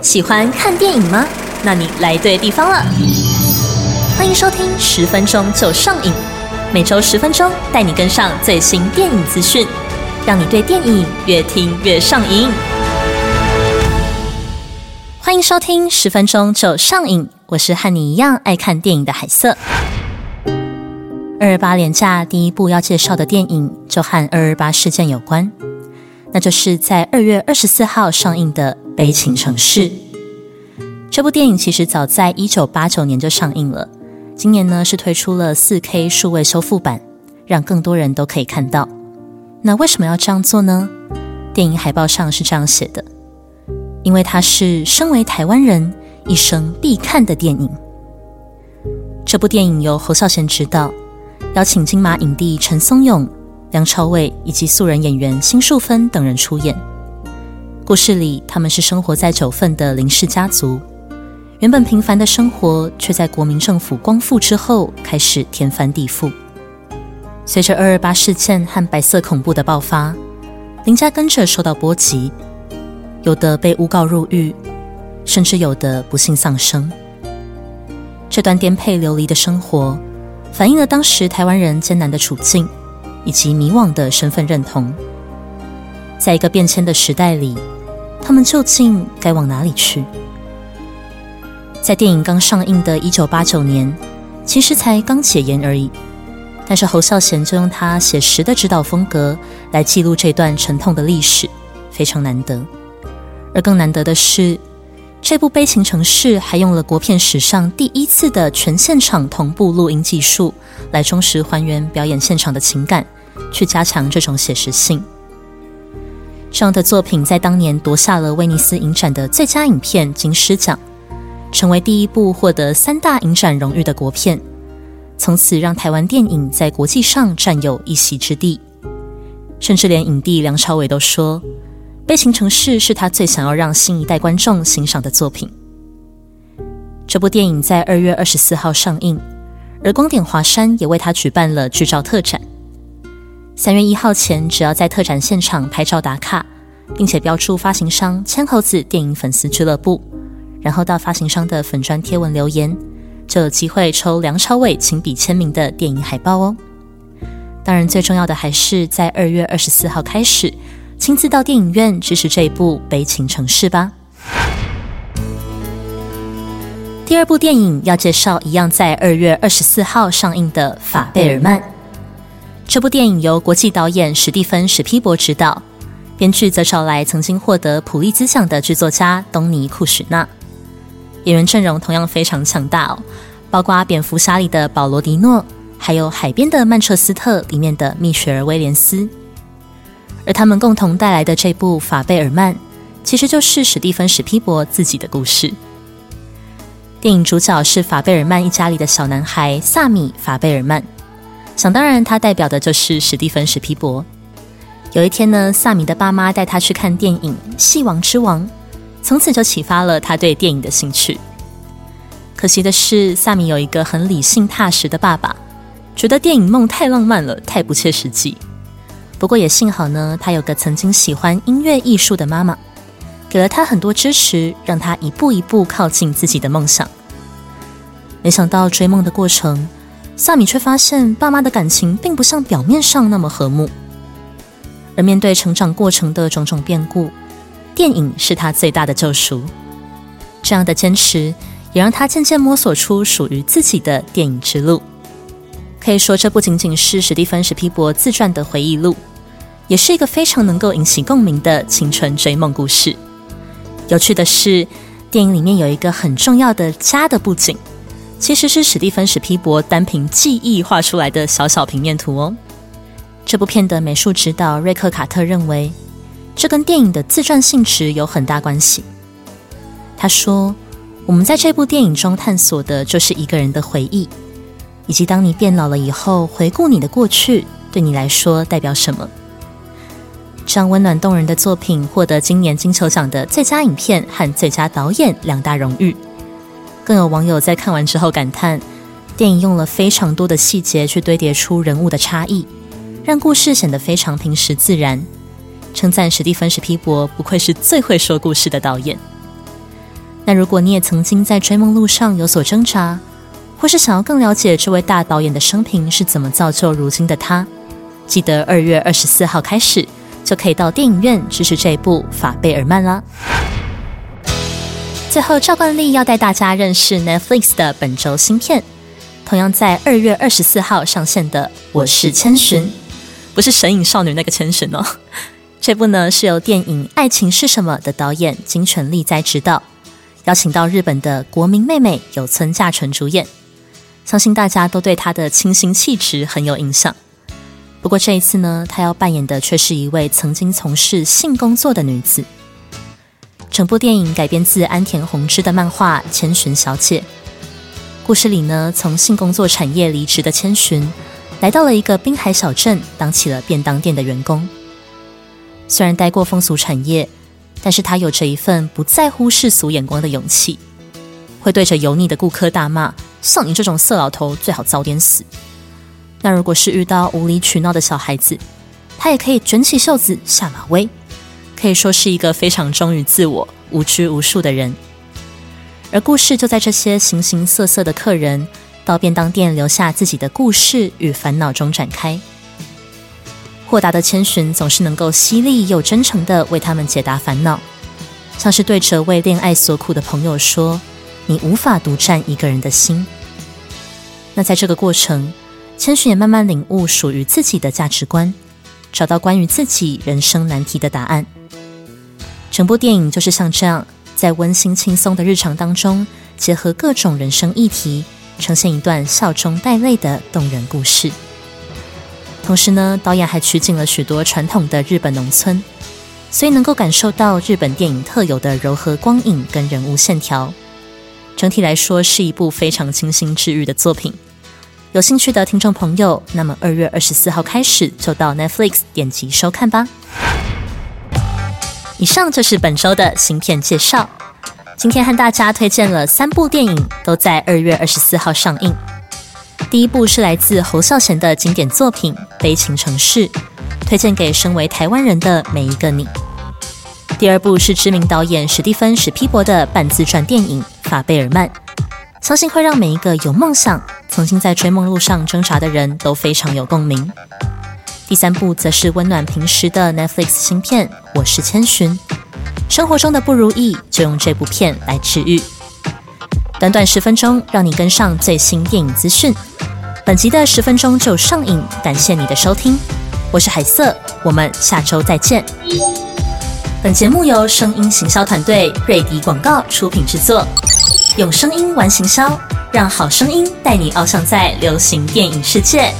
喜欢看电影吗？那你来对地方了。欢迎收听十分钟就上瘾，每周十分钟带你跟上最新电影资讯，让你对电影越听越上瘾。欢迎收听十分钟就上瘾，我是和你一样爱看电影的海瑟。二二八连假第一部要介绍的电影就和二二八事件有关，那就是在二月二十四号上映的。《悲情城市》这部电影其实早在一九八九年就上映了，今年呢是推出了四 K 数位修复版，让更多人都可以看到。那为什么要这样做呢？电影海报上是这样写的：因为它是身为台湾人一生必看的电影。这部电影由侯孝贤执导，邀请金马影帝陈松勇、梁朝伟以及素人演员辛淑芬等人出演。故事里，他们是生活在九份的林氏家族，原本平凡的生活，却在国民政府光复之后开始天翻地覆。随着二二八事件和白色恐怖的爆发，林家跟着受到波及，有的被诬告入狱，甚至有的不幸丧生。这段颠沛流离的生活，反映了当时台湾人艰难的处境，以及迷惘的身份认同。在一个变迁的时代里。他们究竟该往哪里去？在电影刚上映的一九八九年，其实才刚解严而已。但是侯孝贤就用他写实的指导风格来记录这段沉痛的历史，非常难得。而更难得的是，这部《悲情城市》还用了国片史上第一次的全现场同步录音技术，来忠实还原表演现场的情感，去加强这种写实性。这样的作品在当年夺下了威尼斯影展的最佳影片金狮奖，成为第一部获得三大影展荣誉的国片，从此让台湾电影在国际上占有一席之地。甚至连影帝梁朝伟都说，《悲情城市》是他最想要让新一代观众欣赏的作品。这部电影在二月二十四号上映，而光点华山也为他举办了剧照特展。三月一号前，只要在特展现场拍照打卡，并且标注发行商“千猴子电影粉丝俱乐部”，然后到发行商的粉砖贴文留言，就有机会抽梁朝伟亲笔签名的电影海报哦。当然，最重要的还是在二月二十四号开始，亲自到电影院支持这一部悲情城市吧。第二部电影要介绍，一样在二月二十四号上映的《法贝尔曼》。这部电影由国际导演史蒂芬·史皮伯执导，编剧则找来曾经获得普利兹奖的剧作家东尼·库什纳。演员阵容同样非常强大哦，包括《蝙蝠侠》里的保罗·迪诺，还有《海边的曼彻斯特》里面的蜜雪儿·威廉斯。而他们共同带来的这部《法贝尔曼》，其实就是史蒂芬·史皮伯自己的故事。电影主角是法贝尔曼一家里的小男孩萨米·法贝尔曼。想当然，他代表的就是史蒂芬·史皮伯。有一天呢，萨米的爸妈带他去看电影《戏王之王》，从此就启发了他对电影的兴趣。可惜的是，萨米有一个很理性踏实的爸爸，觉得电影梦太浪漫了，太不切实际。不过也幸好呢，他有个曾经喜欢音乐艺术的妈妈，给了他很多支持，让他一步一步靠近自己的梦想。没想到追梦的过程。萨米却发现，爸妈的感情并不像表面上那么和睦。而面对成长过程的种种变故，电影是他最大的救赎。这样的坚持，也让他渐渐摸索出属于自己的电影之路。可以说，这不仅仅是史蒂芬·史皮伯自传的回忆录，也是一个非常能够引起共鸣的青春追梦故事。有趣的是，电影里面有一个很重要的家的布景。其实是史蒂芬·史皮伯单凭记忆画出来的小小平面图哦。这部片的美术指导瑞克·卡特认为，这跟电影的自传性质有很大关系。他说：“我们在这部电影中探索的就是一个人的回忆，以及当你变老了以后，回顾你的过去对你来说代表什么。”这样温暖动人的作品获得今年金球奖的最佳影片和最佳导演两大荣誉。更有网友在看完之后感叹，电影用了非常多的细节去堆叠出人物的差异，让故事显得非常平实自然。称赞史蒂芬·史皮伯不愧是最会说故事的导演。那如果你也曾经在追梦路上有所挣扎，或是想要更了解这位大导演的生平是怎么造就如今的他，记得二月二十四号开始就可以到电影院支持这一部《法贝尔曼》啦。最后，赵冠丽要带大家认识 Netflix 的本周新片，同样在二月二十四号上线的《我是千寻》，不是神隐少女那个千寻哦。这部呢是由电影《爱情是什么》的导演金泉利在执导，邀请到日本的国民妹妹有村架纯主演，相信大家都对她的清新气质很有印象。不过这一次呢，她要扮演的却是一位曾经从事性工作的女子。整部电影改编自安田宏之的漫画《千寻小姐》。故事里呢，从性工作产业离职的千寻，来到了一个滨海小镇，当起了便当店的员工。虽然待过风俗产业，但是他有着一份不在乎世俗眼光的勇气，会对着油腻的顾客大骂：“像你这种色老头，最好早点死。”那如果是遇到无理取闹的小孩子，他也可以卷起袖子下马威。可以说是一个非常忠于自我、无拘无束的人，而故事就在这些形形色色的客人到便当店留下自己的故事与烦恼中展开。豁达的千寻总是能够犀利又真诚的为他们解答烦恼，像是对着为恋爱所苦的朋友说：“你无法独占一个人的心。”那在这个过程，千寻也慢慢领悟属于自己的价值观，找到关于自己人生难题的答案。整部电影就是像这样，在温馨轻松的日常当中，结合各种人生议题，呈现一段笑中带泪的动人故事。同时呢，导演还取景了许多传统的日本农村，所以能够感受到日本电影特有的柔和光影跟人物线条。整体来说，是一部非常清新治愈的作品。有兴趣的听众朋友，那么二月二十四号开始就到 Netflix 点击收看吧。以上就是本周的新片介绍。今天和大家推荐了三部电影，都在二月二十四号上映。第一部是来自侯孝贤的经典作品《悲情城市》，推荐给身为台湾人的每一个你。第二部是知名导演史蒂芬史皮伯的半自传电影《法贝尔曼》，相信会让每一个有梦想、曾经在追梦路上挣扎的人都非常有共鸣。第三部则是温暖平时的 Netflix 新片《我是千寻》，生活中的不如意就用这部片来治愈。短短十分钟，让你跟上最新电影资讯。本集的十分钟就上瘾，感谢你的收听，我是海瑟，我们下周再见。本节目由声音行销团队瑞迪广告出品制作，用声音玩行销，让好声音带你翱翔在流行电影世界。